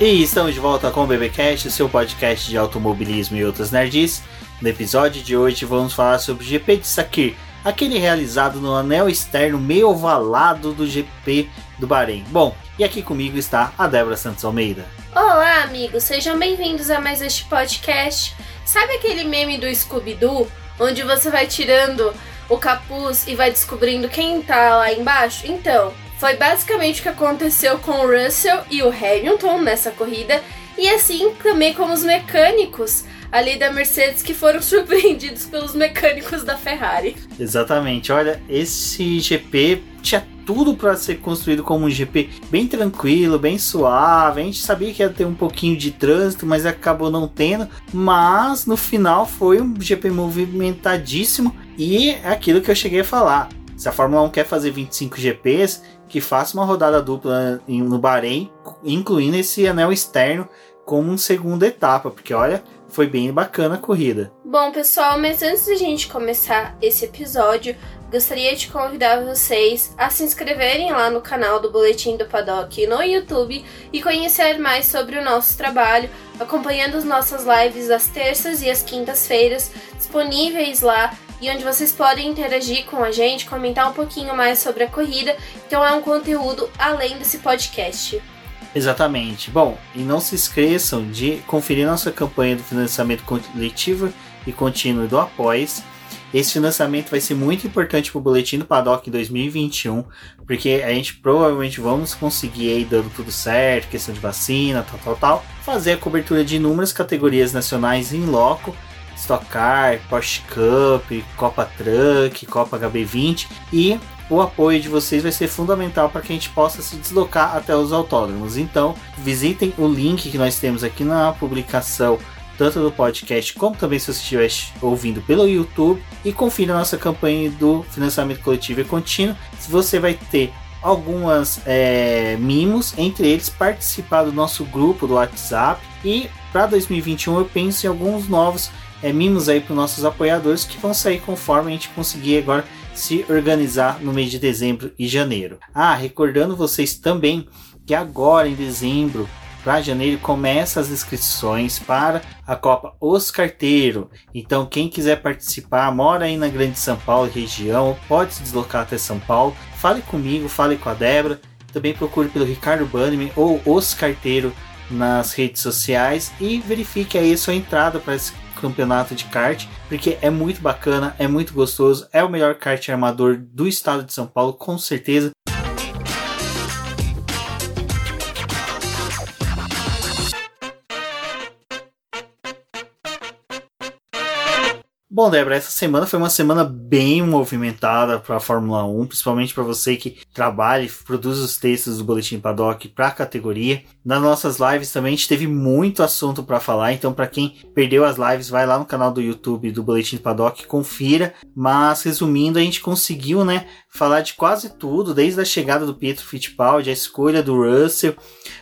E estamos de volta com o BBcast, seu podcast de automobilismo e outras nerds. No episódio de hoje vamos falar sobre o GP de Sakir, aquele realizado no anel externo meio ovalado do GP do Bahrein. Bom, e aqui comigo está a Débora Santos Almeida. Olá, amigos, sejam bem-vindos a mais este podcast. Sabe aquele meme do Scooby-Doo, onde você vai tirando o capuz e vai descobrindo quem tá lá embaixo? Então, foi basicamente o que aconteceu com o Russell e o Hamilton nessa corrida, e assim também com os mecânicos ali da Mercedes que foram surpreendidos pelos mecânicos da Ferrari. Exatamente, olha, esse GP tinha tudo para ser construído como um GP bem tranquilo, bem suave. A gente sabia que ia ter um pouquinho de trânsito, mas acabou não tendo. Mas no final foi um GP movimentadíssimo e é aquilo que eu cheguei a falar. Se a Fórmula 1 quer fazer 25 GPs, que faça uma rodada dupla no Bahrein, incluindo esse anel externo como uma segunda etapa, porque olha, foi bem bacana a corrida. Bom, pessoal, mas antes de a gente começar esse episódio, gostaria de convidar vocês a se inscreverem lá no canal do Boletim do Paddock no YouTube e conhecer mais sobre o nosso trabalho, acompanhando as nossas lives às terças e às quintas-feiras, disponíveis lá e onde vocês podem interagir com a gente, comentar um pouquinho mais sobre a corrida. Então é um conteúdo além desse podcast. Exatamente. Bom, e não se esqueçam de conferir nossa campanha do financiamento coletivo e contínuo do Após. Esse financiamento vai ser muito importante para o Boletim do Paddock 2021, porque a gente provavelmente vamos conseguir aí dando tudo certo, questão de vacina, tal, tal, tal, fazer a cobertura de inúmeras categorias nacionais em loco Stock Car, Porsche Cup, Copa Truck, Copa HB20 e o apoio de vocês vai ser fundamental para que a gente possa se deslocar até os autódromos. Então, visitem o link que nós temos aqui na publicação, tanto do podcast como também se você estiver ouvindo pelo YouTube, e confira a nossa campanha do financiamento coletivo e contínuo. Se você vai ter algumas é, mimos, entre eles participar do nosso grupo do WhatsApp e para 2021 eu penso em alguns novos é, mimos aí para nossos apoiadores que vão sair conforme a gente conseguir agora se organizar no mês de dezembro e janeiro. Ah, recordando vocês também que agora em dezembro para janeiro começa as inscrições para a Copa Os Carteiro. Então quem quiser participar, mora aí na Grande São Paulo região, pode se deslocar até São Paulo. Fale comigo, fale com a Débora. Também procure pelo Ricardo Bannerman ou Os Carteiro nas redes sociais e verifique aí a sua entrada para campeonato de kart, porque é muito bacana, é muito gostoso, é o melhor kart armador do estado de São Paulo, com certeza. Bom, Débora, essa semana foi uma semana bem movimentada para a Fórmula 1, principalmente para você que trabalha e produz os textos do Boletim Paddock para a categoria. Nas nossas lives também a gente teve muito assunto para falar, então para quem perdeu as lives, vai lá no canal do YouTube do Boletim Paddock, confira. Mas resumindo, a gente conseguiu, né, falar de quase tudo, desde a chegada do Pietro Fittipaldi, a escolha do Russell,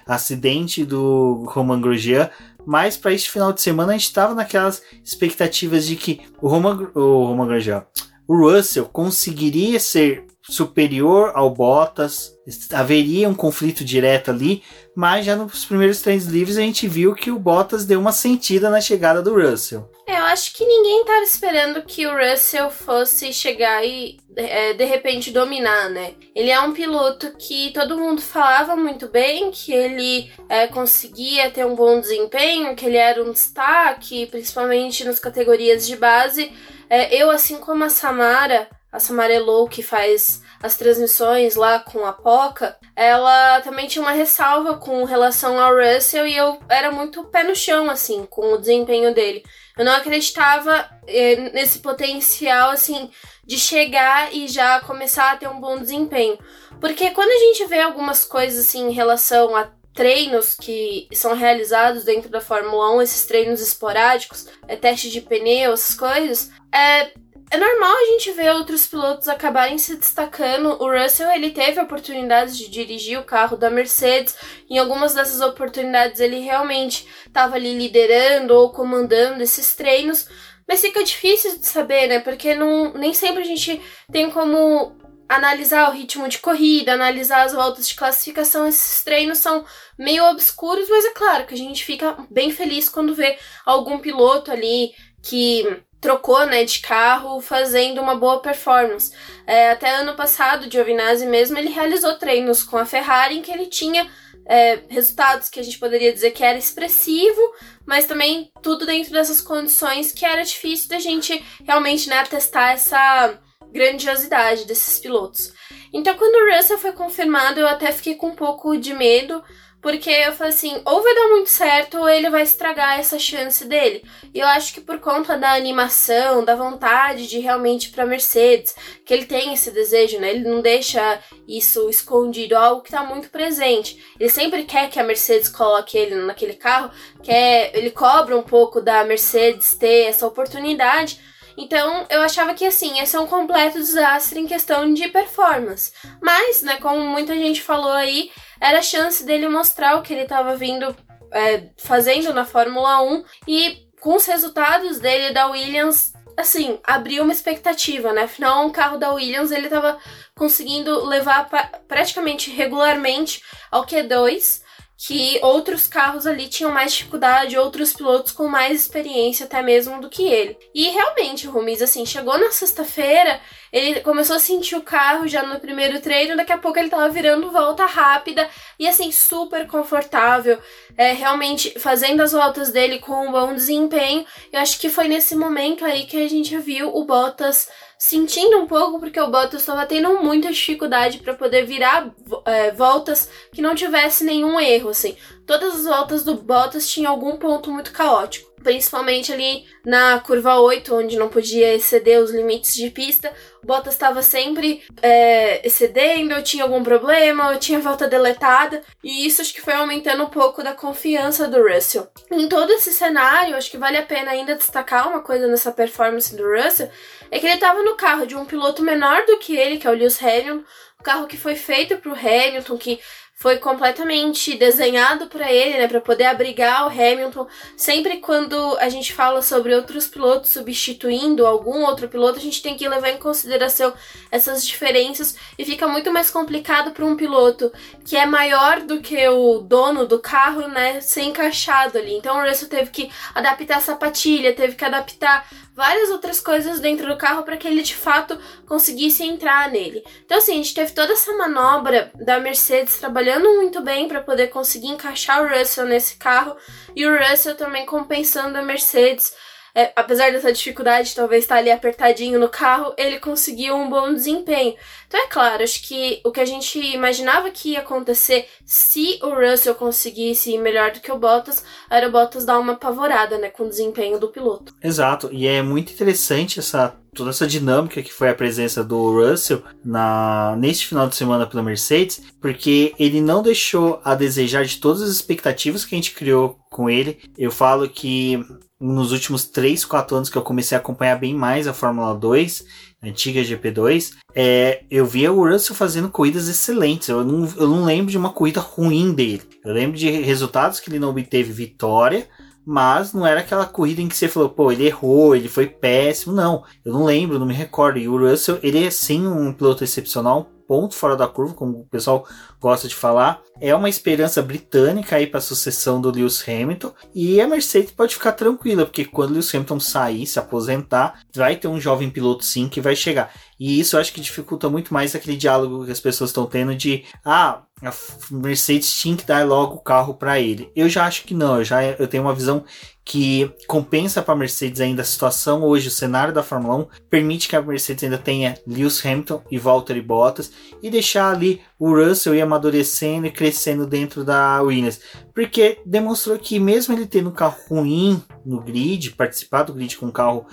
acidente do Roman Grosjean, mas para este final de semana a gente estava naquelas expectativas de que o Roman, o Roman Grosjean, o Russell conseguiria ser superior ao Bottas, haveria um conflito direto ali, mas já nos primeiros treinos livres a gente viu que o Bottas deu uma sentida na chegada do Russell. É, eu acho que ninguém estava esperando que o Russell fosse chegar e é, de repente dominar, né? Ele é um piloto que todo mundo falava muito bem, que ele é, conseguia ter um bom desempenho, que ele era um destaque, principalmente nas categorias de base. É, eu, assim como a Samara, a Samara Elou, que faz as transmissões lá com a Poca, ela também tinha uma ressalva com relação ao Russell e eu era muito pé no chão, assim, com o desempenho dele. Eu não acreditava eh, nesse potencial, assim, de chegar e já começar a ter um bom desempenho. Porque quando a gente vê algumas coisas, assim, em relação a treinos que são realizados dentro da Fórmula 1, esses treinos esporádicos, é teste de pneu, essas coisas, é, é normal a gente ver outros pilotos acabarem se destacando. O Russell ele teve a oportunidade de dirigir o carro da Mercedes. Em algumas dessas oportunidades ele realmente estava ali liderando ou comandando esses treinos. Mas fica difícil de saber, né? Porque não, nem sempre a gente tem como analisar o ritmo de corrida, analisar as voltas de classificação, esses treinos são meio obscuros, mas é claro que a gente fica bem feliz quando vê algum piloto ali que trocou né, de carro fazendo uma boa performance. É, até ano passado, Giovinazzi mesmo, ele realizou treinos com a Ferrari em que ele tinha é, resultados que a gente poderia dizer que era expressivo, mas também tudo dentro dessas condições que era difícil da gente realmente né, testar essa grandiosidade desses pilotos. Então, quando o Russell foi confirmado, eu até fiquei com um pouco de medo, porque eu falei assim, ou vai dar muito certo, ou ele vai estragar essa chance dele. E eu acho que por conta da animação, da vontade de realmente para Mercedes, que ele tem esse desejo, né? Ele não deixa isso escondido, algo que tá muito presente. Ele sempre quer que a Mercedes coloque ele naquele carro, quer, ele cobra um pouco da Mercedes ter essa oportunidade. Então, eu achava que assim, ia ser um completo desastre em questão de performance. Mas, né, como muita gente falou aí, era a chance dele mostrar o que ele estava vindo é, fazendo na Fórmula 1 e com os resultados dele da Williams, assim, abriu uma expectativa, né? Afinal, um carro da Williams ele estava conseguindo levar praticamente regularmente ao Q2 que outros carros ali tinham mais dificuldade, outros pilotos com mais experiência até mesmo do que ele. E realmente, o Rumiz, assim, chegou na sexta-feira, ele começou a sentir o carro já no primeiro treino, daqui a pouco ele tava virando volta rápida e assim, super confortável, é, realmente fazendo as voltas dele com um bom desempenho. Eu acho que foi nesse momento aí que a gente viu o Bottas sentindo um pouco porque o Bottas estava tendo muita dificuldade para poder virar é, voltas que não tivesse nenhum erro, assim. Todas as voltas do Bottas tinham algum ponto muito caótico principalmente ali na curva 8, onde não podia exceder os limites de pista. O Bottas estava sempre é, excedendo, tinha algum problema, tinha volta deletada, e isso acho que foi aumentando um pouco da confiança do Russell. Em todo esse cenário, acho que vale a pena ainda destacar uma coisa nessa performance do Russell, é que ele estava no carro de um piloto menor do que ele, que é o Lewis Hamilton, um carro que foi feito para o Hamilton, que foi completamente desenhado para ele, né, para poder abrigar o Hamilton. Sempre quando a gente fala sobre outros pilotos substituindo algum outro piloto, a gente tem que levar em consideração essas diferenças e fica muito mais complicado para um piloto que é maior do que o dono do carro, né, ser encaixado ali. Então o Russell teve que adaptar a sapatilha, teve que adaptar várias outras coisas dentro do carro para que ele de fato conseguisse entrar nele. Então, assim, a gente teve toda essa manobra da Mercedes trabalhando muito bem para poder conseguir encaixar o Russell nesse carro e o Russell também compensando a Mercedes é, apesar dessa dificuldade, talvez estar tá ali apertadinho no carro, ele conseguiu um bom desempenho. Então, é claro, acho que o que a gente imaginava que ia acontecer se o Russell conseguisse ir melhor do que o Bottas, era o Bottas dar uma apavorada, né, com o desempenho do piloto. Exato, e é muito interessante essa toda essa dinâmica que foi a presença do Russell na neste final de semana pela Mercedes, porque ele não deixou a desejar de todas as expectativas que a gente criou com ele. Eu falo que nos últimos 3, 4 anos que eu comecei a acompanhar bem mais a Fórmula 2, a antiga GP2, é, eu via o Russell fazendo corridas excelentes. Eu não, eu não lembro de uma corrida ruim dele. Eu lembro de resultados que ele não obteve vitória, mas não era aquela corrida em que você falou, pô, ele errou, ele foi péssimo. Não, eu não lembro, não me recordo. E o Russell, ele é sim um piloto excepcional, ponto fora da curva, como o pessoal gosta de falar. É uma esperança britânica aí para a sucessão do Lewis Hamilton. E a Mercedes pode ficar tranquila, porque quando o Lewis Hamilton sair, se aposentar, vai ter um jovem piloto sim que vai chegar. E isso eu acho que dificulta muito mais aquele diálogo que as pessoas estão tendo de ah, a Mercedes tinha que dar logo o carro para ele. Eu já acho que não, eu já eu tenho uma visão que compensa para a Mercedes ainda a situação hoje, o cenário da Fórmula 1 permite que a Mercedes ainda tenha Lewis Hamilton e Valtteri Bottas e deixar ali o Russell ir amadurecendo e crescendo dentro da Williams, porque demonstrou que mesmo ele tendo um carro ruim no grid, participar do grid com um carro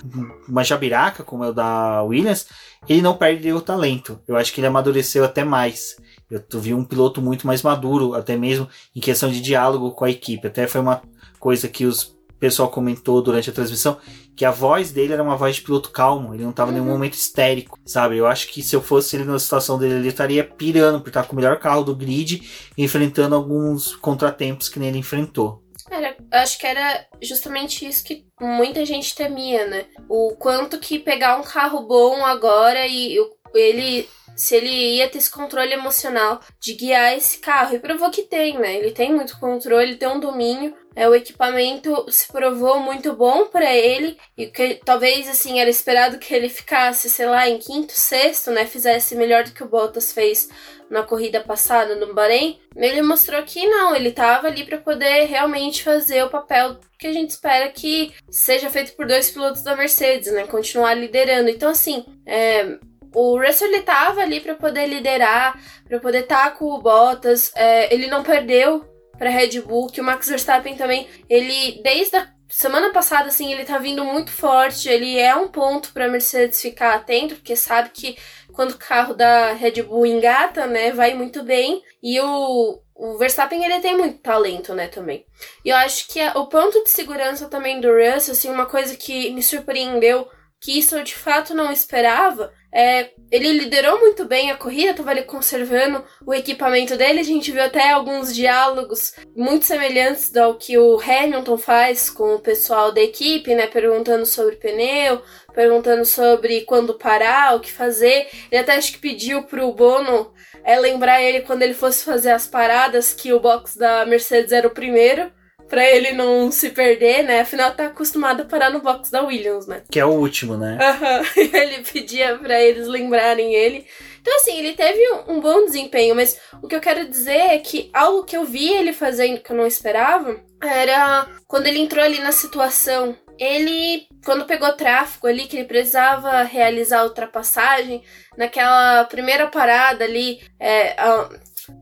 uma jabiraca como é o da Williams, ele não perde o talento. Eu acho que ele amadureceu até mais. Eu vi um piloto muito mais maduro, até mesmo em questão de diálogo com a equipe. Até foi uma coisa que os pessoal comentou durante a transmissão que a voz dele era uma voz de piloto calmo, ele não estava em nenhum uhum. momento histérico, sabe? Eu acho que se eu fosse ele na situação dele, ele estaria pirando por estar com o melhor carro do grid, enfrentando alguns contratempos que nem ele enfrentou. Era, acho que era justamente isso que muita gente temia, né? O quanto que pegar um carro bom agora e o ele se ele ia ter esse controle emocional de guiar esse carro. E provou que tem, né? Ele tem muito controle, tem um domínio. É, o equipamento se provou muito bom para ele e que talvez assim era esperado que ele ficasse, sei lá, em quinto, sexto, né, fizesse melhor do que o Bottas fez na corrida passada no Bahrein. Ele mostrou que não, ele tava ali para poder realmente fazer o papel que a gente espera que seja feito por dois pilotos da Mercedes, né, continuar liderando. Então assim, é, o Russell ele tava ali para poder liderar, para poder estar tá com o Bottas. É, ele não perdeu para Red Bull, que o Max Verstappen também, ele desde a semana passada assim, ele tá vindo muito forte, ele é um ponto para Mercedes ficar atento, porque sabe que quando o carro da Red Bull engata, né, vai muito bem. E o, o Verstappen ele tem muito talento, né, também. E eu acho que a, o ponto de segurança também do Russell, assim, uma coisa que me surpreendeu que isso eu de fato não esperava. É, ele liderou muito bem a corrida, estava ali conservando o equipamento dele. A gente viu até alguns diálogos muito semelhantes ao que o Hamilton faz com o pessoal da equipe, né? Perguntando sobre pneu, perguntando sobre quando parar, o que fazer. Ele até acho que pediu pro Bono é, lembrar ele quando ele fosse fazer as paradas que o box da Mercedes era o primeiro para ele não se perder, né? Afinal, tá acostumado a parar no box da Williams, né? Que é o último, né? Uhum. ele pedia para eles lembrarem ele. Então, assim, ele teve um, bom desempenho, mas o que eu quero dizer é que algo que eu vi ele fazendo que eu não esperava era quando ele entrou ali na situação. Ele, quando pegou tráfego ali, que ele precisava realizar a ultrapassagem, naquela primeira parada ali, é,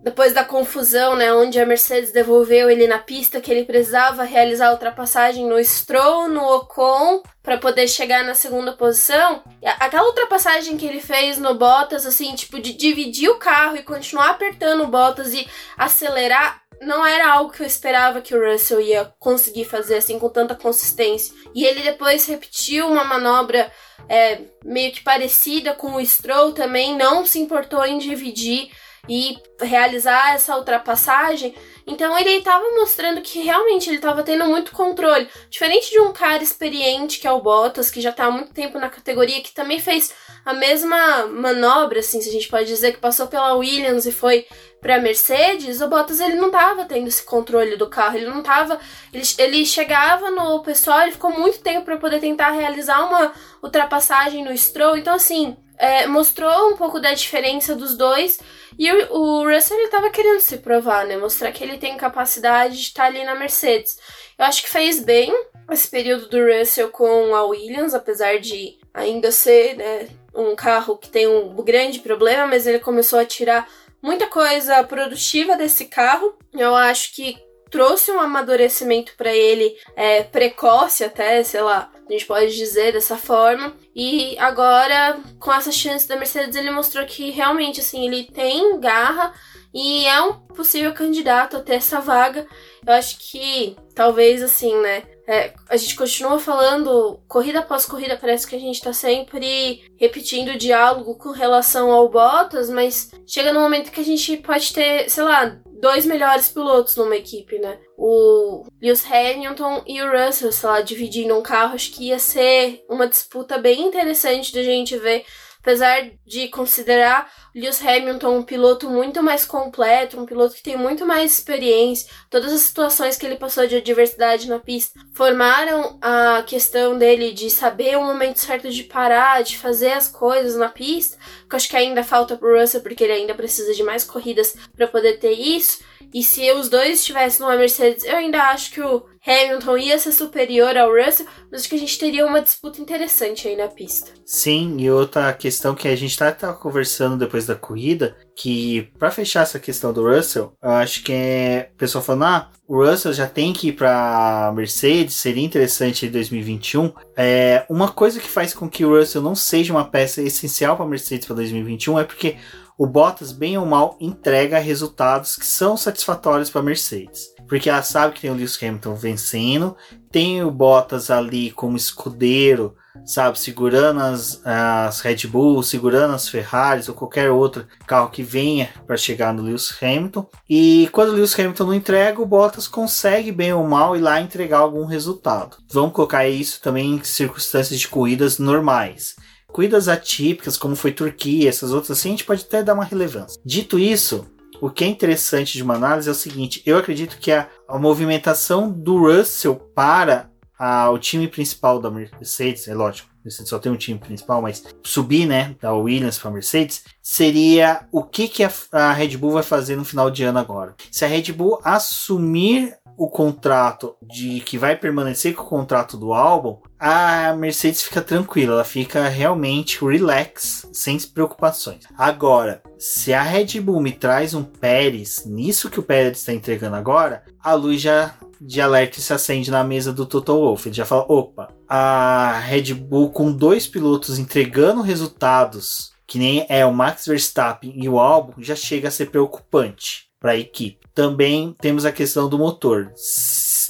depois da confusão, né, onde a Mercedes devolveu ele na pista, que ele precisava realizar a ultrapassagem no Stroll, no Ocon, para poder chegar na segunda posição. Aquela ultrapassagem que ele fez no Bottas, assim, tipo, de dividir o carro e continuar apertando o Bottas e acelerar, não era algo que eu esperava que o Russell ia conseguir fazer assim com tanta consistência. E ele depois repetiu uma manobra é, meio que parecida com o Stroll também, não se importou em dividir e realizar essa ultrapassagem. Então ele estava mostrando que realmente ele estava tendo muito controle. Diferente de um cara experiente que é o Bottas, que já está há muito tempo na categoria, que também fez a mesma manobra, assim, se a gente pode dizer, que passou pela Williams e foi para Mercedes, o Bottas ele não estava tendo esse controle do carro, ele não estava, ele, ele chegava no pessoal, ele ficou muito tempo para poder tentar realizar uma ultrapassagem no Stroll. Então assim, é, mostrou um pouco da diferença dos dois. E o, o Russell ele tava querendo se provar, né? Mostrar que ele tem capacidade de estar ali na Mercedes. Eu acho que fez bem esse período do Russell com a Williams, apesar de ainda ser né, um carro que tem um grande problema, mas ele começou a tirar muita coisa produtiva desse carro. Eu acho que trouxe um amadurecimento para ele é, precoce até, sei lá, a gente pode dizer dessa forma. E agora, com essa chance da Mercedes, ele mostrou que realmente, assim, ele tem garra e é um possível candidato a ter essa vaga. Eu acho que talvez, assim, né? É, a gente continua falando, corrida após corrida, parece que a gente tá sempre repetindo o diálogo com relação ao Bottas, mas chega no momento que a gente pode ter, sei lá, dois melhores pilotos numa equipe, né? O Lewis Hamilton e o Russell, sei lá, dividindo um carro, acho que ia ser uma disputa bem interessante da gente ver apesar de considerar Lewis Hamilton um piloto muito mais completo, um piloto que tem muito mais experiência, todas as situações que ele passou de adversidade na pista formaram a questão dele de saber o momento certo de parar, de fazer as coisas na pista, que eu acho que ainda falta pro Russell porque ele ainda precisa de mais corridas para poder ter isso. E se os dois estivessem numa Mercedes, eu ainda acho que o Hamilton ia ser superior ao Russell, mas acho que a gente teria uma disputa interessante aí na pista. Sim, e outra questão que a gente tá, tá conversando depois da corrida, que para fechar essa questão do Russell, acho que é o pessoal falando, ah, o Russell já tem que ir para Mercedes, seria interessante em 2021. É, uma coisa que faz com que o Russell não seja uma peça essencial para Mercedes para 2021 é porque o Bottas, bem ou mal, entrega resultados que são satisfatórios para Mercedes. Porque ela sabe que tem o Lewis Hamilton vencendo, tem o Bottas ali como escudeiro, sabe, segurando as, as Red Bull, segurando as Ferraris ou qualquer outro carro que venha para chegar no Lewis Hamilton. E quando o Lewis Hamilton não entrega, o Bottas consegue bem ou mal ir lá entregar algum resultado. Vamos colocar isso também em circunstâncias de corridas normais Corridas atípicas, como foi Turquia, essas outras assim, a gente pode até dar uma relevância. Dito isso, o que é interessante de uma análise é o seguinte: eu acredito que a, a movimentação do Russell para a, o time principal da Mercedes, é lógico, Mercedes só tem um time principal, mas subir, né, da Williams para Mercedes, seria o que, que a, a Red Bull vai fazer no final de ano agora. Se a Red Bull assumir o contrato de que vai permanecer com o contrato do álbum, a Mercedes fica tranquila, ela fica realmente relax, sem preocupações. Agora, se a Red Bull me traz um Pérez, nisso que o Pérez está entregando agora, a luz já de alerta se acende na mesa do Toto Wolff. Ele já fala: opa, a Red Bull com dois pilotos entregando resultados que nem é o Max Verstappen e o Albon, já chega a ser preocupante para a equipe. Também temos a questão do motor.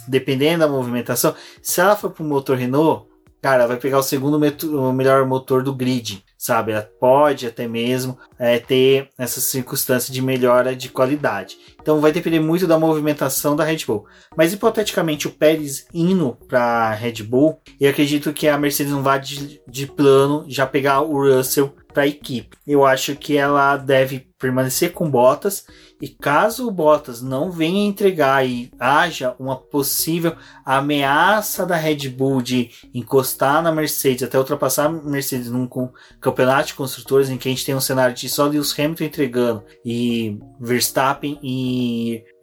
Dependendo da movimentação, se ela for para o motor Renault, cara, vai pegar o segundo o melhor motor do grid, sabe? Ela pode até mesmo é, ter essa circunstância de melhora de qualidade. Então vai depender muito da movimentação da Red Bull. Mas hipoteticamente o Pérez indo para Red Bull, eu acredito que a Mercedes não vai de, de plano já pegar o Russell para a equipe. Eu acho que ela deve permanecer com Bottas e caso o Bottas não venha entregar e haja uma possível ameaça da Red Bull de encostar na Mercedes até ultrapassar a Mercedes num campeonato de construtores em que a gente tem um cenário de só Lewis Hamilton entregando e Verstappen e,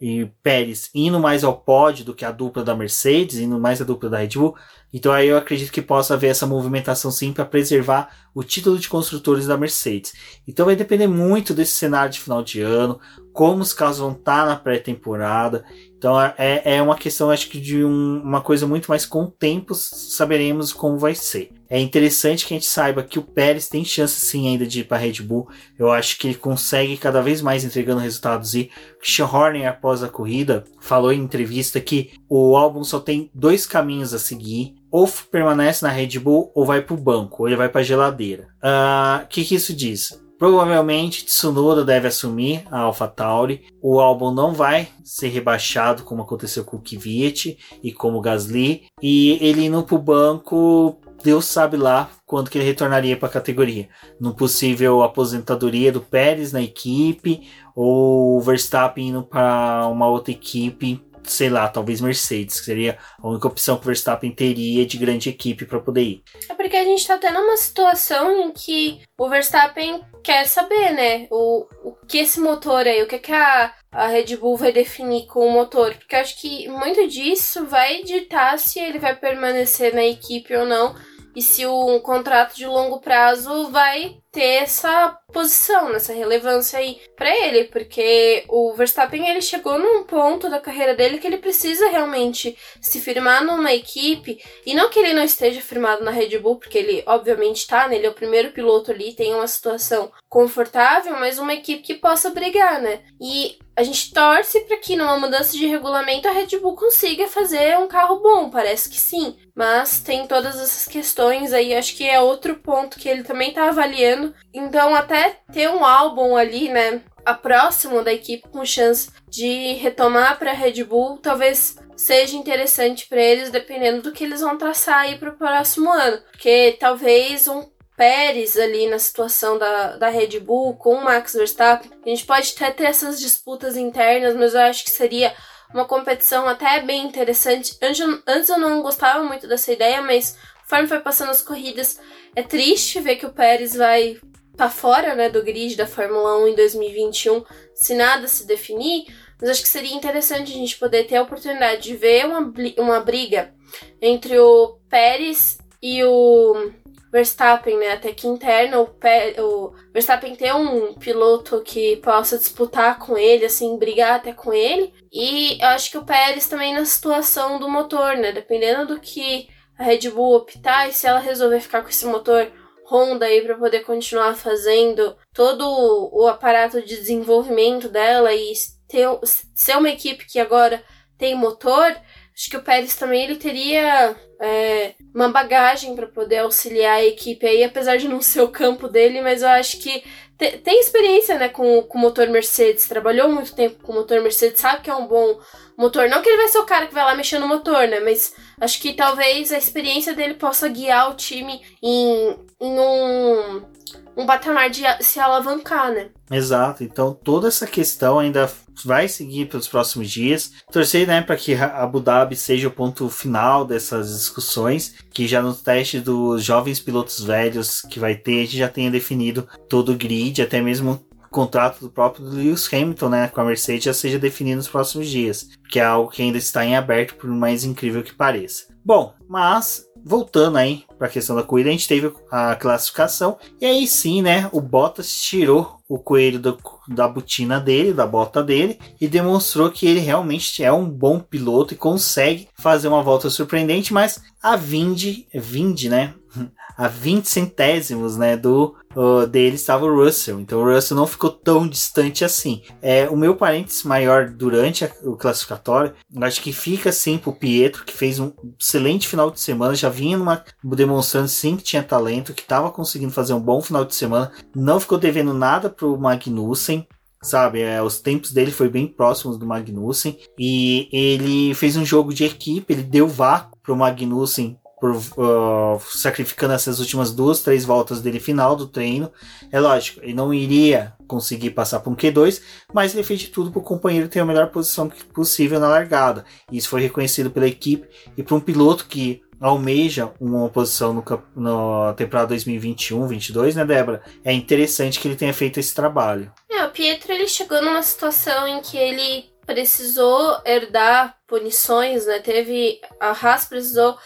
e Pérez indo mais ao pódio do que a dupla da Mercedes, indo mais a dupla da Red Bull, então aí eu acredito que possa haver essa movimentação sim para preservar o título de construtores da Mercedes. Então vai depender muito desse cenário de final de ano, como os carros vão estar tá na pré-temporada. Então é, é uma questão, acho que, de um, uma coisa muito mais com o tempo saberemos como vai ser. É interessante que a gente saiba que o Pérez tem chance sim ainda de ir para Red Bull. Eu acho que ele consegue cada vez mais entregando resultados. E Christian Horner, após a corrida, falou em entrevista que o álbum só tem dois caminhos a seguir ou permanece na Red Bull ou vai para o banco, ou ele vai para a geladeira. O uh, ah, que, que isso diz? Provavelmente Tsunoda deve assumir a AlphaTauri. O álbum não vai ser rebaixado como aconteceu com o Kvyat e como o Gasly. E ele indo para o banco, Deus sabe lá quando que ele retornaria para a categoria. No possível aposentadoria do Pérez na equipe ou o Verstappen indo para uma outra equipe sei lá, talvez Mercedes, que seria a única opção que o Verstappen teria de grande equipe para poder ir. É porque a gente tá tendo uma situação em que o Verstappen quer saber, né, o, o que esse motor aí, o que, que a, a Red Bull vai definir com o motor, porque eu acho que muito disso vai ditar se ele vai permanecer na equipe ou não e se o contrato de longo prazo vai ter essa posição, nessa relevância aí para ele, porque o Verstappen ele chegou num ponto da carreira dele que ele precisa realmente se firmar numa equipe e não que ele não esteja firmado na Red Bull, porque ele obviamente tá, né? Ele é o primeiro piloto ali, tem uma situação confortável, mas uma equipe que possa brigar, né? E a gente torce para que numa mudança de regulamento a Red Bull consiga fazer um carro bom, parece que sim, mas tem todas essas questões aí, acho que é outro ponto que ele também tá avaliando. Então, até ter um álbum ali, né, a próximo da equipe com chance de retomar para Red Bull, talvez seja interessante para eles, dependendo do que eles vão traçar aí para o próximo ano, porque talvez um Pérez ali na situação da, da Red Bull com o Max Verstappen. A gente pode até ter essas disputas internas, mas eu acho que seria uma competição até bem interessante. Antes, antes eu não gostava muito dessa ideia, mas conforme foi passando as corridas, é triste ver que o Pérez vai tá fora né, do grid da Fórmula 1 em 2021 se nada se definir, mas acho que seria interessante a gente poder ter a oportunidade de ver uma, uma briga entre o Pérez e o Verstappen, né? Até que interna o, o Verstappen ter um piloto que possa disputar com ele, assim, brigar até com ele. E eu acho que o Pérez também na situação do motor, né? Dependendo do que a Red Bull optar e se ela resolver ficar com esse motor Honda aí para poder continuar fazendo todo o aparato de desenvolvimento dela e ter, ser uma equipe que agora tem motor, Acho que o Pérez também ele teria é, uma bagagem para poder auxiliar a equipe aí, apesar de não ser o campo dele, mas eu acho que te, tem experiência, né, com o motor Mercedes, trabalhou muito tempo com o motor Mercedes, sabe que é um bom motor. Não que ele vai ser o cara que vai lá mexer no motor, né? Mas acho que talvez a experiência dele possa guiar o time em, em um, um patamar de se alavancar, né? Exato. Então toda essa questão ainda vai seguir pelos próximos dias. Torcer, né, para que Abu Dhabi seja o ponto final dessas discussões, que já no teste dos jovens pilotos velhos que vai ter, a gente já tenha definido todo o grid, até mesmo contrato do próprio Lewis Hamilton, né, com a Mercedes já seja definido nos próximos dias, que é algo que ainda está em aberto, por mais incrível que pareça. Bom, mas voltando aí para a questão da corrida, a gente teve a classificação e aí sim, né, o Bottas tirou o coelho do, da botina dele, da bota dele, e demonstrou que ele realmente é um bom piloto e consegue fazer uma volta surpreendente, mas a Vinde, Vinde, né, a 20 centésimos, né, do uh, dele estava o Russell. Então o Russell não ficou tão distante assim. É, o meu parênteses maior durante a, o classificatório, acho que fica assim pro Pietro, que fez um excelente final de semana, já vinha numa, demonstrando sim que tinha talento, que estava conseguindo fazer um bom final de semana, não ficou devendo nada pro Magnussen sabe? É, os tempos dele foi bem próximos do Magnussen e ele fez um jogo de equipe, ele deu vácuo pro Magnussen por, uh, sacrificando essas últimas duas, três voltas dele final do treino. É lógico, ele não iria conseguir passar para um Q2, mas ele fez de tudo para o companheiro ter a melhor posição possível na largada. Isso foi reconhecido pela equipe e para um piloto que almeja uma posição no, no temporada 2021-22, né, Débora? É interessante que ele tenha feito esse trabalho. É, o Pietro ele chegou numa situação em que ele precisou herdar punições, né? Teve a Haas precisou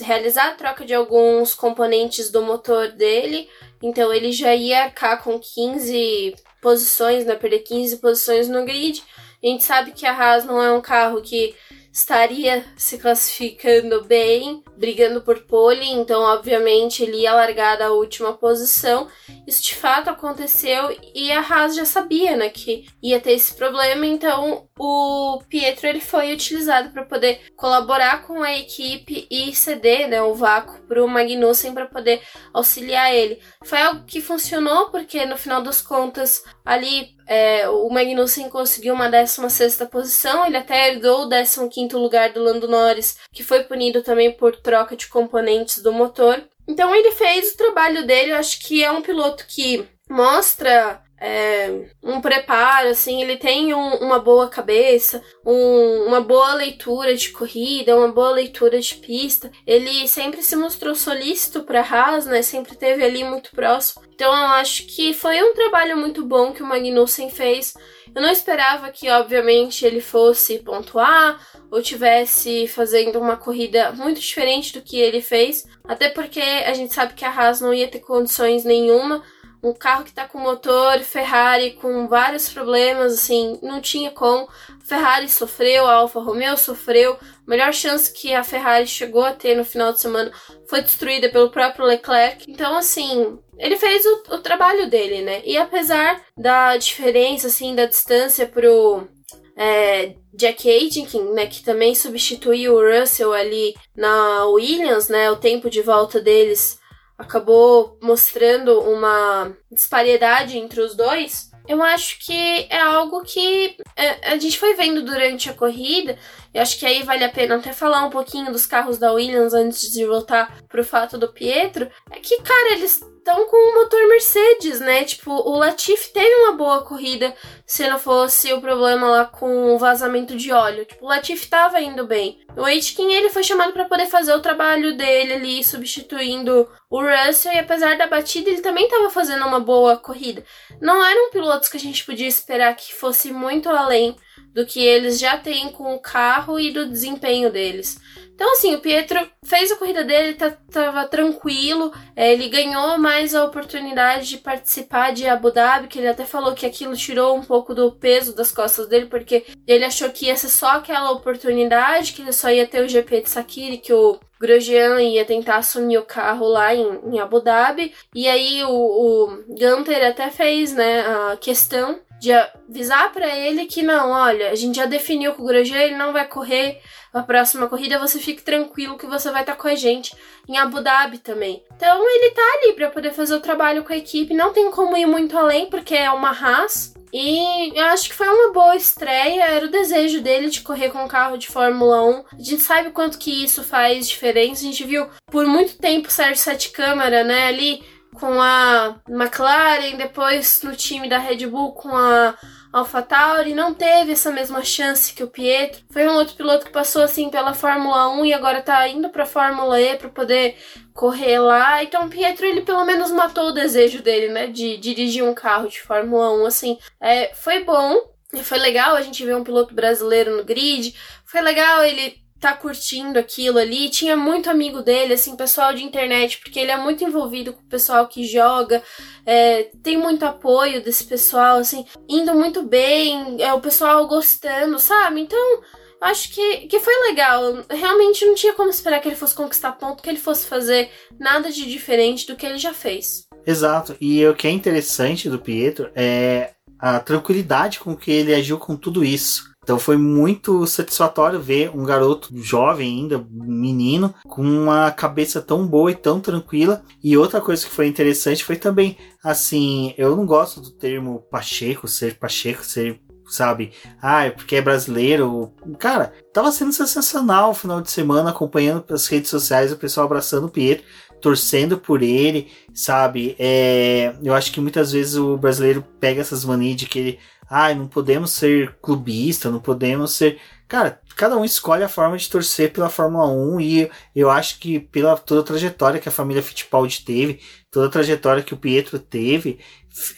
realizar a troca de alguns componentes do motor dele, então ele já ia cá com 15 posições, né, perder 15 posições no grid. A gente sabe que a Haas não é um carro que estaria se classificando bem, brigando por pole, então obviamente ele ia largar da última posição. Isso de fato aconteceu e a Haas já sabia, né, que ia ter esse problema, então o Pietro ele foi utilizado para poder colaborar com a equipe e ceder, né, o vácuo para o Magnussen para poder auxiliar ele. Foi algo que funcionou porque no final das contas ali é, o Magnussen conseguiu uma 16 posição, ele até herdou o 15 lugar do Lando Norris, que foi punido também por troca de componentes do motor. Então ele fez o trabalho dele, eu acho que é um piloto que mostra é, um preparo, assim, ele tem um, uma boa cabeça, um, uma boa leitura de corrida, uma boa leitura de pista. Ele sempre se mostrou solícito para Haas, né? Sempre teve ali muito próximo. Então eu acho que foi um trabalho muito bom que o Magnussen fez. Eu não esperava que, obviamente, ele fosse pontuar ou tivesse fazendo uma corrida muito diferente do que ele fez, até porque a gente sabe que a Haas não ia ter condições nenhuma um carro que tá com motor Ferrari com vários problemas, assim, não tinha como. Ferrari sofreu, a Alfa Romeo sofreu. A melhor chance que a Ferrari chegou a ter no final de semana foi destruída pelo próprio Leclerc. Então, assim, ele fez o, o trabalho dele, né? E apesar da diferença, assim, da distância pro é, Jack Aitken, né, que também substituiu o Russell ali na Williams, né, o tempo de volta deles acabou mostrando uma disparidade entre os dois, eu acho que é algo que é, a gente foi vendo durante a corrida. Eu acho que aí vale a pena até falar um pouquinho dos carros da Williams antes de voltar pro fato do Pietro. É que, cara, eles estão com o motor Mercedes, né? Tipo, o Latifi teve uma boa corrida se não fosse o problema lá com o vazamento de óleo. Tipo, o Latifi tava indo bem. O Aitken, ele foi chamado para poder fazer o trabalho dele ali, substituindo o Russell, e apesar da batida, ele também tava fazendo uma boa corrida. Não eram pilotos que a gente podia esperar que fosse muito além do que eles já têm com o carro e do desempenho deles. Então, assim, o Pietro fez a corrida dele, tá, tava tranquilo, é, ele ganhou mais a oportunidade de participar de Abu Dhabi, que ele até falou que aquilo tirou um pouco do peso das costas dele, porque ele achou que ia ser só aquela oportunidade, que ele só ia ter o GP de Sakiri, que o Grosjean ia tentar assumir o carro lá em, em Abu Dhabi, e aí o, o Gunter até fez, né, a questão de avisar para ele que não, olha, a gente já definiu que o Grosjean ele não vai correr a próxima corrida, você fique tranquilo que você vai estar tá com a gente em Abu Dhabi também. Então ele tá ali para poder fazer o trabalho com a equipe, não tem como ir muito além porque é uma Haas. E eu acho que foi uma boa estreia, era o desejo dele de correr com um carro de Fórmula 1. A gente sabe quanto que isso faz diferença. A gente viu por muito tempo o Sérgio Sete Câmara, né, ali com a McLaren, depois no time da Red Bull com a AlphaTauri, não teve essa mesma chance que o Pietro. Foi um outro piloto que passou assim pela Fórmula 1 e agora tá indo para Fórmula E para poder correr lá. Então o Pietro ele pelo menos matou o desejo dele, né, de dirigir um carro de Fórmula 1 assim. É, foi bom, foi legal a gente ver um piloto brasileiro no grid. Foi legal ele tá curtindo aquilo ali. Tinha muito amigo dele, assim, pessoal de internet, porque ele é muito envolvido com o pessoal que joga, é, tem muito apoio desse pessoal, assim, indo muito bem, é o pessoal gostando, sabe? Então, acho que, que foi legal. Realmente não tinha como esperar que ele fosse conquistar ponto, que ele fosse fazer nada de diferente do que ele já fez. Exato. E o que é interessante do Pietro é a tranquilidade com que ele agiu com tudo isso. Então foi muito satisfatório ver um garoto jovem ainda, menino, com uma cabeça tão boa e tão tranquila. E outra coisa que foi interessante foi também, assim, eu não gosto do termo Pacheco, ser Pacheco, ser sabe? Ah, é porque é brasileiro. Cara, tava sendo sensacional o final de semana acompanhando pelas redes sociais o pessoal abraçando o Pietro, torcendo por ele, sabe? É, eu acho que muitas vezes o brasileiro pega essas manias de que ele ah, não podemos ser clubista, não podemos ser. Cara, cada um escolhe a forma de torcer pela Fórmula 1 e eu acho que pela toda a trajetória que a família Fittipaldi teve, toda a trajetória que o Pietro teve,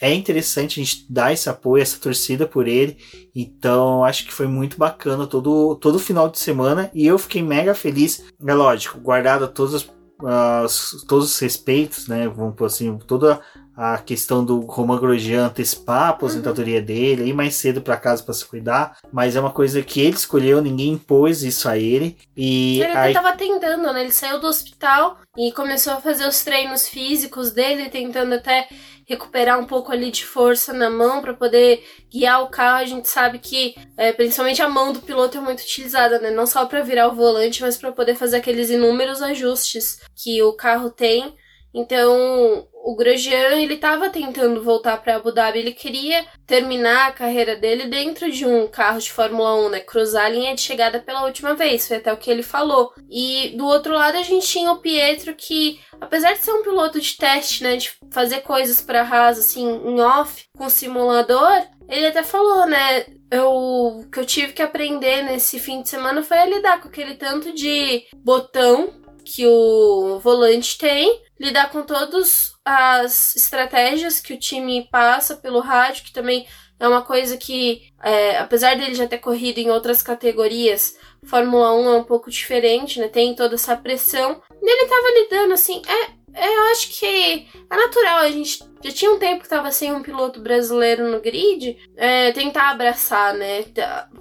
é interessante a gente dar esse apoio, essa torcida por ele. Então, acho que foi muito bacana todo todo final de semana e eu fiquei mega feliz. É lógico, guardado todos os, todos os respeitos, né? Vamos por assim, toda a questão do Roman Grosjean antecipar a aposentadoria uhum. dele, ir mais cedo para casa para se cuidar, mas é uma coisa que ele escolheu, ninguém impôs isso a ele. E ele aí... tava tentando, né? Ele saiu do hospital e começou a fazer os treinos físicos dele, tentando até recuperar um pouco ali de força na mão para poder guiar o carro. A gente sabe que, é, principalmente a mão do piloto é muito utilizada, né? Não só para virar o volante, mas para poder fazer aqueles inúmeros ajustes que o carro tem. Então, o Grosjean, ele estava tentando voltar para Abu Dhabi, ele queria terminar a carreira dele dentro de um carro de Fórmula 1, né? Cruzar a linha de chegada pela última vez, foi até o que ele falou. E do outro lado a gente tinha o Pietro que, apesar de ser um piloto de teste, né, de fazer coisas para Haas assim em off com simulador, ele até falou, né? Eu, o que eu tive que aprender nesse fim de semana foi a lidar com aquele tanto de botão que o volante tem, lidar com todas as estratégias que o time passa pelo rádio, que também é uma coisa que, é, apesar dele já ter corrido em outras categorias, Fórmula 1 é um pouco diferente, né? Tem toda essa pressão. E ele tava lidando assim, é, eu acho que é natural, a gente já tinha um tempo que tava sem um piloto brasileiro no grid, é, tentar abraçar, né?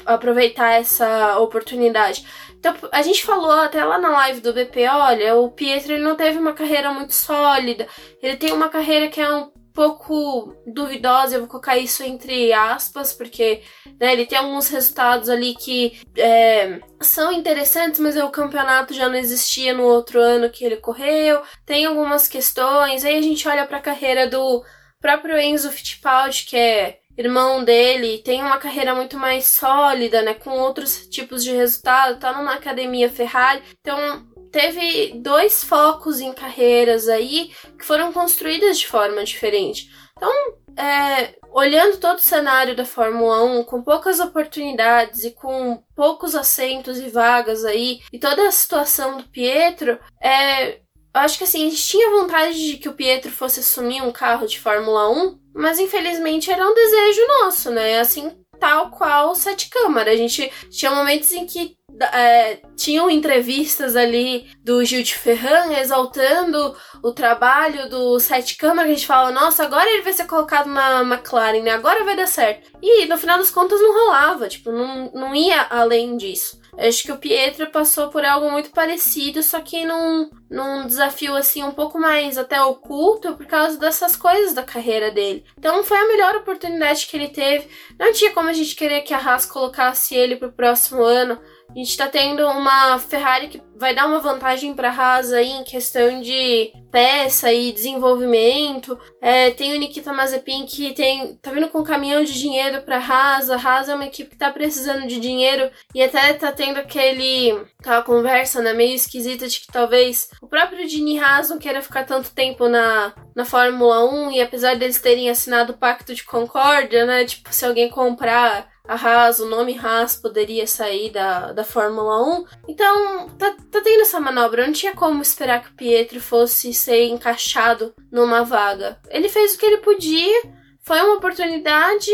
Aproveitar essa oportunidade. Então, a gente falou até lá na live do BP, olha, o Pietro ele não teve uma carreira muito sólida, ele tem uma carreira que é um pouco duvidosa, eu vou colocar isso entre aspas, porque né, ele tem alguns resultados ali que é, são interessantes, mas o campeonato já não existia no outro ano que ele correu, tem algumas questões, aí a gente olha para a carreira do próprio Enzo Fittipaldi, que é irmão dele tem uma carreira muito mais sólida, né, com outros tipos de resultado, tá numa academia Ferrari. Então, teve dois focos em carreiras aí que foram construídas de forma diferente. Então, é, olhando todo o cenário da Fórmula 1, com poucas oportunidades e com poucos assentos e vagas aí, e toda a situação do Pietro, é, eu acho que assim, a gente tinha vontade de que o Pietro fosse assumir um carro de Fórmula 1, mas infelizmente era um desejo nosso, né? Assim, tal qual Sete Câmara. A gente tinha momentos em que é, tinham entrevistas ali do Gil de Ferran exaltando o trabalho do Sete Câmara, a gente fala, nossa, agora ele vai ser colocado na McLaren, né? Agora vai dar certo. E no final das contas não rolava, tipo, não, não ia além disso. Acho que o Pietro passou por algo muito parecido, só que num, num desafio assim um pouco mais até oculto por causa dessas coisas da carreira dele. Então foi a melhor oportunidade que ele teve. Não tinha como a gente querer que a Haas colocasse ele pro próximo ano. A gente tá tendo uma Ferrari que vai dar uma vantagem para Haas aí em questão de peça e desenvolvimento. É, tem o Nikita Mazepin que tem, tá vindo com um caminhão de dinheiro para Haas. A Haas é uma equipe que tá precisando de dinheiro e até tá tendo aquele aquela conversa, né, meio esquisita de que talvez o próprio Dini Haas não queira ficar tanto tempo na, na Fórmula 1 e apesar deles terem assinado o Pacto de Concórdia, né, tipo, se alguém comprar a Haas, o nome Haas poderia sair da, da Fórmula 1. Então, tá, tá tendo essa manobra. Não tinha como esperar que o Pietro fosse ser encaixado numa vaga. Ele fez o que ele podia, foi uma oportunidade.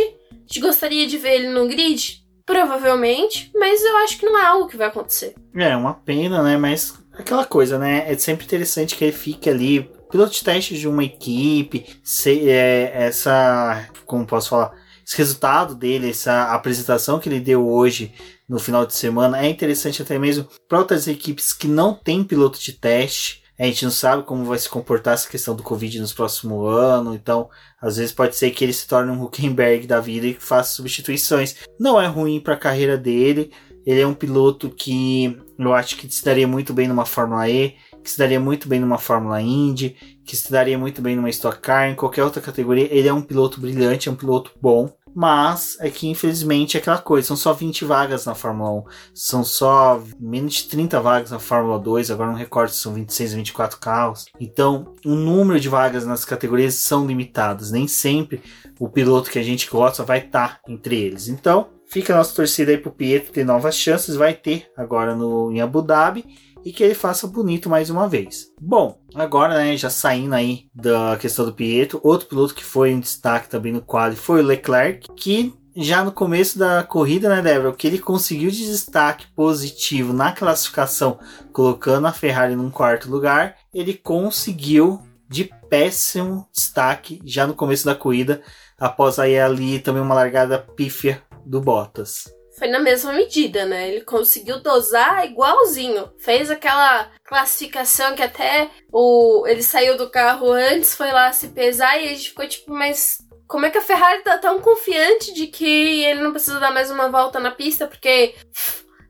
Gente gostaria de ver ele no grid? Provavelmente, mas eu acho que não é algo que vai acontecer. É, uma pena, né? Mas aquela coisa, né? É sempre interessante que ele fique ali, piloto de teste de uma equipe, se, é, essa. Como posso falar? Esse resultado dele, essa apresentação que ele deu hoje no final de semana é interessante até mesmo para outras equipes que não têm piloto de teste. A gente não sabe como vai se comportar essa questão do Covid nos próximos anos, então às vezes pode ser que ele se torne um Huckenberg da vida e faça substituições. Não é ruim para a carreira dele. Ele é um piloto que eu acho que se daria muito bem numa Fórmula E, que se daria muito bem numa Fórmula Indy, que se daria muito bem numa Stock Car, em qualquer outra categoria. Ele é um piloto brilhante, é um piloto bom. Mas é que infelizmente é aquela coisa, são só 20 vagas na Fórmula 1, são só menos de 30 vagas na Fórmula 2, agora não recordo se são 26, 24 carros. Então, o número de vagas nas categorias são limitadas, nem sempre o piloto que a gente gosta vai estar tá entre eles. Então, fica a nossa torcida aí pro Pietro ter novas chances, vai ter agora no, em Abu Dhabi e que ele faça bonito mais uma vez. Bom, agora né, já saindo aí da questão do Pietro, outro piloto que foi um destaque também no quali foi o Leclerc, que já no começo da corrida, né, Débora, o que ele conseguiu de destaque positivo na classificação, colocando a Ferrari num quarto lugar, ele conseguiu de péssimo destaque já no começo da corrida, após aí ali também uma largada pífia do Bottas foi na mesma medida, né? Ele conseguiu dosar igualzinho. Fez aquela classificação que até o ele saiu do carro antes, foi lá se pesar e a gente ficou tipo, mas como é que a Ferrari tá tão confiante de que ele não precisa dar mais uma volta na pista? Porque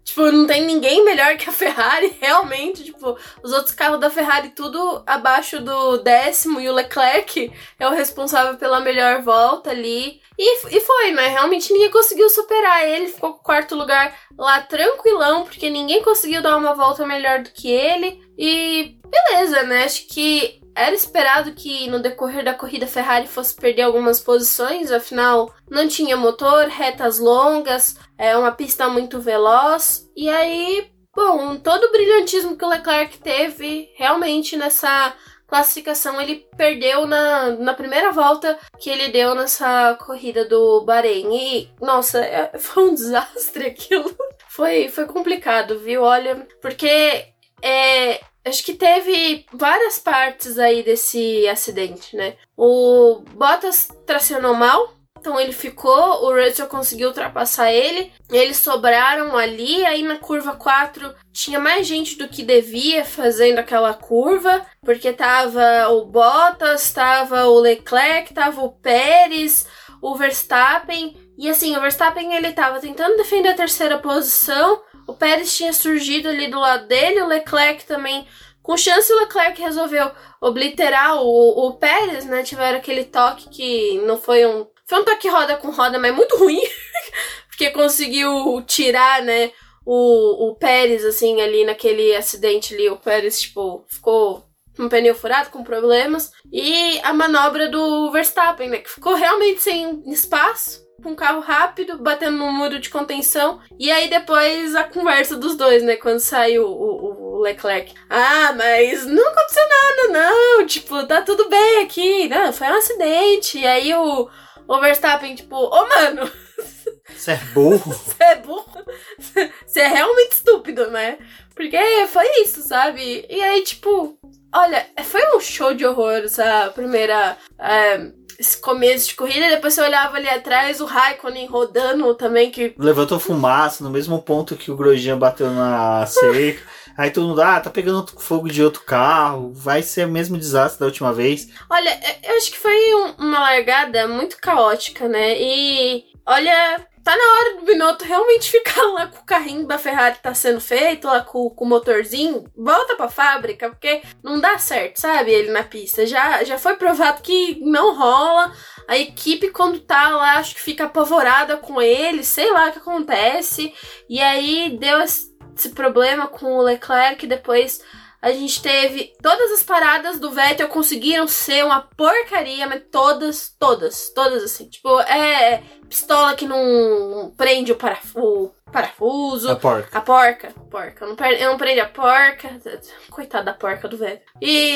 Tipo, não tem ninguém melhor que a Ferrari, realmente. Tipo, os outros carros da Ferrari tudo abaixo do décimo e o Leclerc é o responsável pela melhor volta ali. E, e foi, né? Realmente ninguém conseguiu superar ele. Ficou com quarto lugar lá tranquilão, porque ninguém conseguiu dar uma volta melhor do que ele. E beleza, né? Acho que era esperado que no decorrer da corrida Ferrari fosse perder algumas posições, afinal não tinha motor, retas longas, é uma pista muito veloz. E aí, bom, todo o brilhantismo que o Leclerc teve realmente nessa classificação ele perdeu na, na primeira volta que ele deu nessa corrida do Bahrein. E, nossa, é, foi um desastre aquilo. Foi, foi complicado, viu? Olha, porque é, Acho que teve várias partes aí desse acidente, né? O Bottas tracionou mal, então ele ficou, o Russell conseguiu ultrapassar ele, eles sobraram ali, aí na curva 4 tinha mais gente do que devia fazendo aquela curva, porque tava o Bottas, tava o Leclerc, tava o Pérez, o Verstappen, e assim, o Verstappen ele tava tentando defender a terceira posição, o Pérez tinha surgido ali do lado dele, o Leclerc também. Com chance, o Leclerc resolveu obliterar o, o Pérez, né? Tiveram aquele toque que não foi um. Foi um toque roda com roda, mas muito ruim. porque conseguiu tirar, né? O, o Pérez, assim, ali naquele acidente ali. O Pérez, tipo, ficou um pneu furado, com problemas. E a manobra do Verstappen, né? Que ficou realmente sem espaço com um carro rápido, batendo no muro de contenção. E aí depois a conversa dos dois, né? Quando saiu o, o, Leclerc. Ah, mas não aconteceu nada, não. Tipo, tá tudo bem aqui. Não, foi um acidente. E aí o, o Verstappen, tipo, ô oh, mano. Você é burro? Você é burro? Você é realmente estúpido, né? Porque foi isso, sabe? E aí, tipo, olha, foi um show de horror essa primeira. É, esse começo de corrida, depois você olhava ali atrás o Raikkonen rodando também, que. Levantou fumaça no mesmo ponto que o Grosjean bateu na cerca. Aí todo mundo, ah, tá pegando fogo de outro carro, vai ser o mesmo desastre da última vez. Olha, eu acho que foi um, uma largada muito caótica, né? E olha, tá na hora do Binotto realmente ficar lá com o carrinho da Ferrari que tá sendo feito, lá com, com o motorzinho, volta pra fábrica, porque não dá certo, sabe? Ele na pista. Já, já foi provado que não rola. A equipe, quando tá lá, acho que fica apavorada com ele, sei lá o que acontece. E aí deu esse problema com o Leclerc, depois a gente teve todas as paradas do Vettel conseguiram ser uma porcaria, mas todas, todas, todas assim. Tipo, é pistola que não prende o, parafuso. parafuso a porca. A porca. Porca. Não, não prende a porca. Coitada da porca do velho. E